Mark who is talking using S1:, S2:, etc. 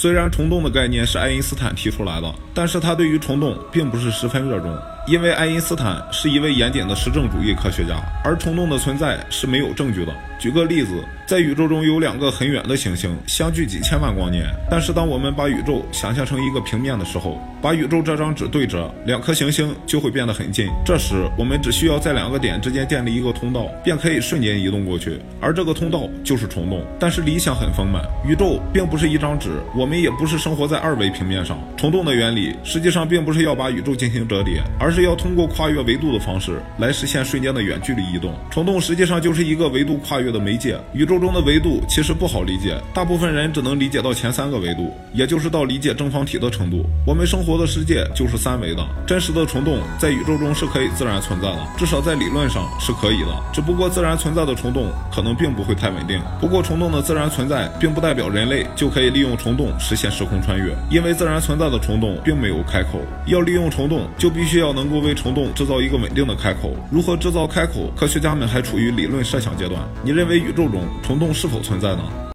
S1: 虽然虫洞的概念是爱因斯坦提出来的，但是他对于虫洞并不是十分热衷。因为爱因斯坦是一位严谨的实证主义科学家，而虫洞的存在是没有证据的。举个例子，在宇宙中有两个很远的行星，相距几千万光年。但是当我们把宇宙想象成一个平面的时候，把宇宙这张纸对折，两颗行星就会变得很近。这时我们只需要在两个点之间建立一个通道，便可以瞬间移动过去。而这个通道就是虫洞。但是理想很丰满，宇宙并不是一张纸，我们也不是生活在二维平面上。虫洞的原理实际上并不是要把宇宙进行折叠，而是。是要通过跨越维度的方式来实现瞬间的远距离移动。虫洞实际上就是一个维度跨越的媒介。宇宙中的维度其实不好理解，大部分人只能理解到前三个维度，也就是到理解正方体的程度。我们生活的世界就是三维的。真实的虫洞在宇宙中是可以自然存在的，至少在理论上是可以的。只不过自然存在的虫洞可能并不会太稳定。不过虫洞的自然存在并不代表人类就可以利用虫洞实现时空穿越，因为自然存在的虫洞并没有开口。要利用虫洞，就必须要。能够为虫洞制造一个稳定的开口，如何制造开口？科学家们还处于理论设想阶段。你认为宇宙中虫洞是否存在呢？